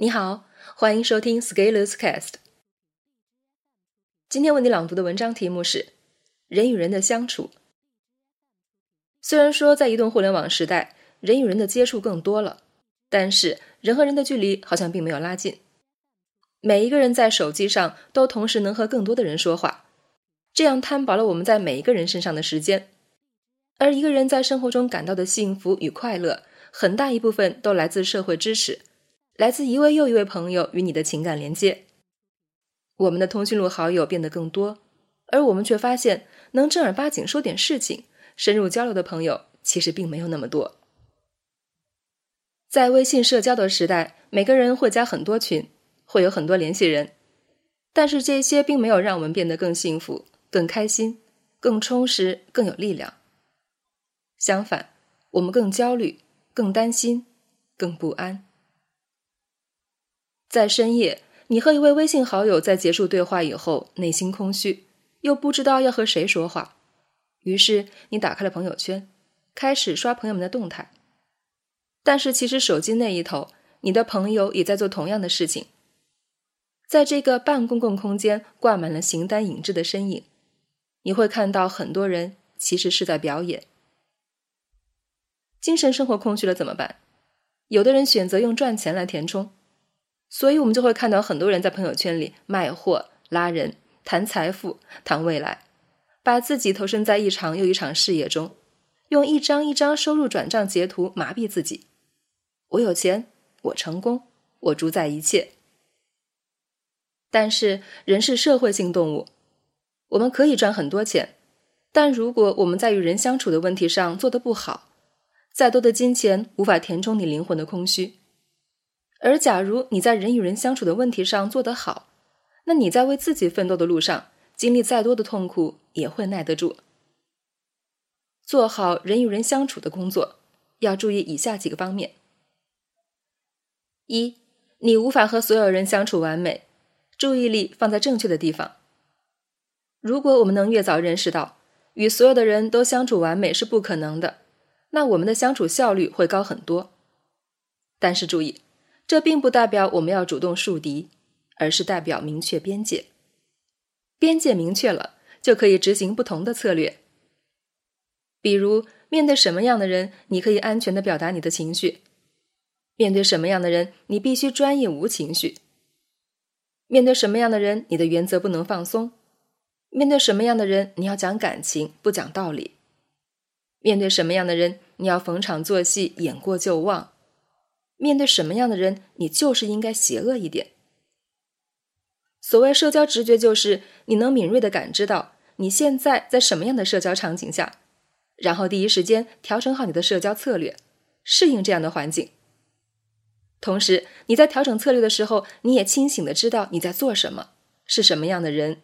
你好，欢迎收听 Scalers Cast。今天为你朗读的文章题目是《人与人的相处》。虽然说在移动互联网时代，人与人的接触更多了，但是人和人的距离好像并没有拉近。每一个人在手机上都同时能和更多的人说话，这样摊薄了我们在每一个人身上的时间。而一个人在生活中感到的幸福与快乐，很大一部分都来自社会支持。来自一位又一位朋友与你的情感连接，我们的通讯录好友变得更多，而我们却发现能正儿八经说点事情、深入交流的朋友其实并没有那么多。在微信社交的时代，每个人会加很多群，会有很多联系人，但是这些并没有让我们变得更幸福、更开心、更充实、更有力量。相反，我们更焦虑、更担心、更不安。在深夜，你和一位微信好友在结束对话以后，内心空虚，又不知道要和谁说话，于是你打开了朋友圈，开始刷朋友们的动态。但是其实手机那一头，你的朋友也在做同样的事情。在这个半公共空间，挂满了形单影只的身影，你会看到很多人其实是在表演。精神生活空虚了怎么办？有的人选择用赚钱来填充。所以，我们就会看到很多人在朋友圈里卖货、拉人、谈财富、谈未来，把自己投身在一场又一场事业中，用一张一张收入转账截图麻痹自己。我有钱，我成功，我主宰一切。但是，人是社会性动物，我们可以赚很多钱，但如果我们在与人相处的问题上做得不好，再多的金钱无法填充你灵魂的空虚。而假如你在人与人相处的问题上做得好，那你在为自己奋斗的路上，经历再多的痛苦也会耐得住。做好人与人相处的工作，要注意以下几个方面：一，你无法和所有人相处完美，注意力放在正确的地方。如果我们能越早认识到与所有的人都相处完美是不可能的，那我们的相处效率会高很多。但是注意。这并不代表我们要主动树敌，而是代表明确边界。边界明确了，就可以执行不同的策略。比如，面对什么样的人，你可以安全的表达你的情绪；面对什么样的人，你必须专业无情绪；面对什么样的人，你的原则不能放松；面对什么样的人，你要讲感情，不讲道理；面对什么样的人，你要逢场作戏，演过就忘。面对什么样的人，你就是应该邪恶一点。所谓社交直觉，就是你能敏锐的感知到你现在在什么样的社交场景下，然后第一时间调整好你的社交策略，适应这样的环境。同时，你在调整策略的时候，你也清醒的知道你在做什么，是什么样的人。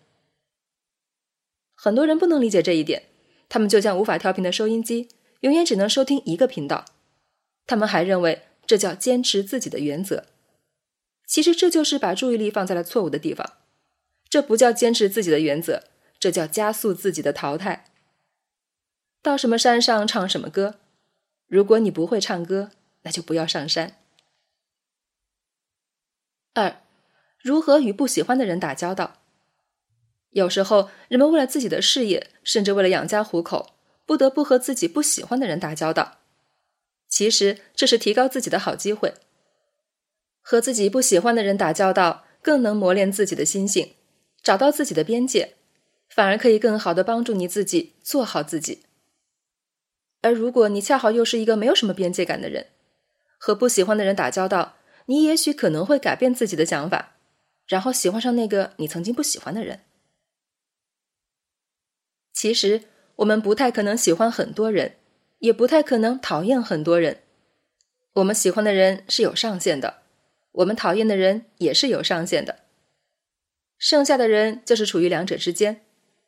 很多人不能理解这一点，他们就像无法调频的收音机，永远只能收听一个频道。他们还认为。这叫坚持自己的原则，其实这就是把注意力放在了错误的地方。这不叫坚持自己的原则，这叫加速自己的淘汰。到什么山上唱什么歌，如果你不会唱歌，那就不要上山。二，如何与不喜欢的人打交道？有时候，人们为了自己的事业，甚至为了养家糊口，不得不和自己不喜欢的人打交道。其实这是提高自己的好机会。和自己不喜欢的人打交道，更能磨练自己的心性，找到自己的边界，反而可以更好的帮助你自己做好自己。而如果你恰好又是一个没有什么边界感的人，和不喜欢的人打交道，你也许可能会改变自己的想法，然后喜欢上那个你曾经不喜欢的人。其实我们不太可能喜欢很多人。也不太可能讨厌很多人。我们喜欢的人是有上限的，我们讨厌的人也是有上限的。剩下的人就是处于两者之间，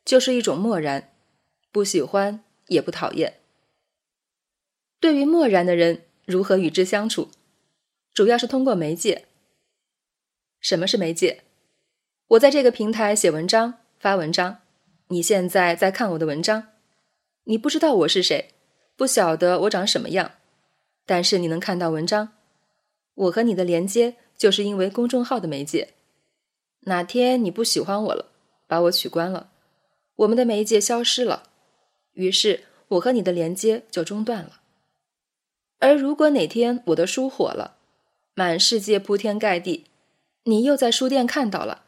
就是一种漠然，不喜欢也不讨厌。对于漠然的人，如何与之相处？主要是通过媒介。什么是媒介？我在这个平台写文章、发文章，你现在在看我的文章，你不知道我是谁。不晓得我长什么样，但是你能看到文章，我和你的连接就是因为公众号的媒介。哪天你不喜欢我了，把我取关了，我们的媒介消失了，于是我和你的连接就中断了。而如果哪天我的书火了，满世界铺天盖地，你又在书店看到了，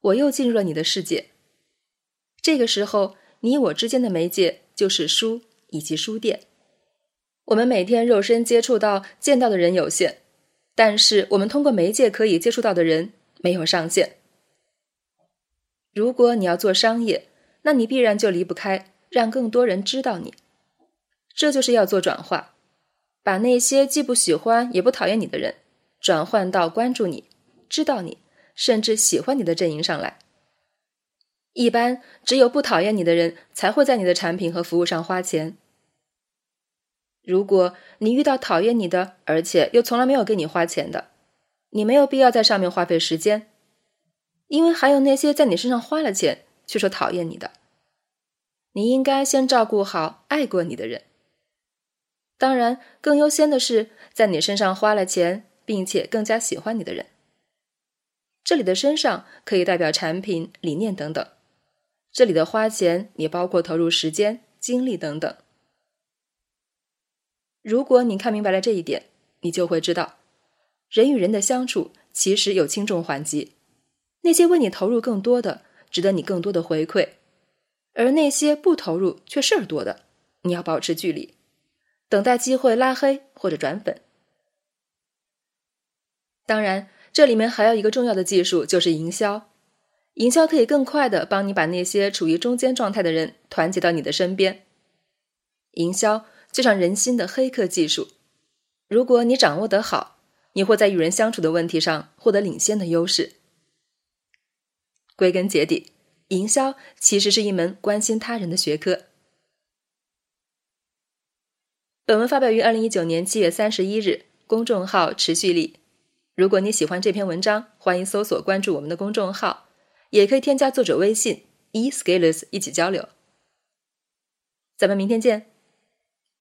我又进入了你的世界。这个时候，你我之间的媒介就是书以及书店。我们每天肉身接触到、见到的人有限，但是我们通过媒介可以接触到的人没有上限。如果你要做商业，那你必然就离不开让更多人知道你。这就是要做转化。把那些既不喜欢也不讨厌你的人，转换到关注你、知道你，甚至喜欢你的阵营上来。一般只有不讨厌你的人才会在你的产品和服务上花钱。如果你遇到讨厌你的，而且又从来没有给你花钱的，你没有必要在上面花费时间，因为还有那些在你身上花了钱却说讨厌你的。你应该先照顾好爱过你的人。当然，更优先的是在你身上花了钱，并且更加喜欢你的人。这里的“身上”可以代表产品、理念等等；这里的“花钱”也包括投入时间、精力等等。如果你看明白了这一点，你就会知道，人与人的相处其实有轻重缓急。那些为你投入更多的，值得你更多的回馈；而那些不投入却事儿多的，你要保持距离。等待机会拉黑或者转粉。当然，这里面还有一个重要的技术，就是营销。营销可以更快的帮你把那些处于中间状态的人团结到你的身边。营销就像人心的黑客技术，如果你掌握得好，你会在与人相处的问题上获得领先的优势。归根结底，营销其实是一门关心他人的学科。本文发表于二零一九年七月三十一日，公众号持续力。如果你喜欢这篇文章，欢迎搜索关注我们的公众号，也可以添加作者微信 e scalers 一起交流。咱们明天见。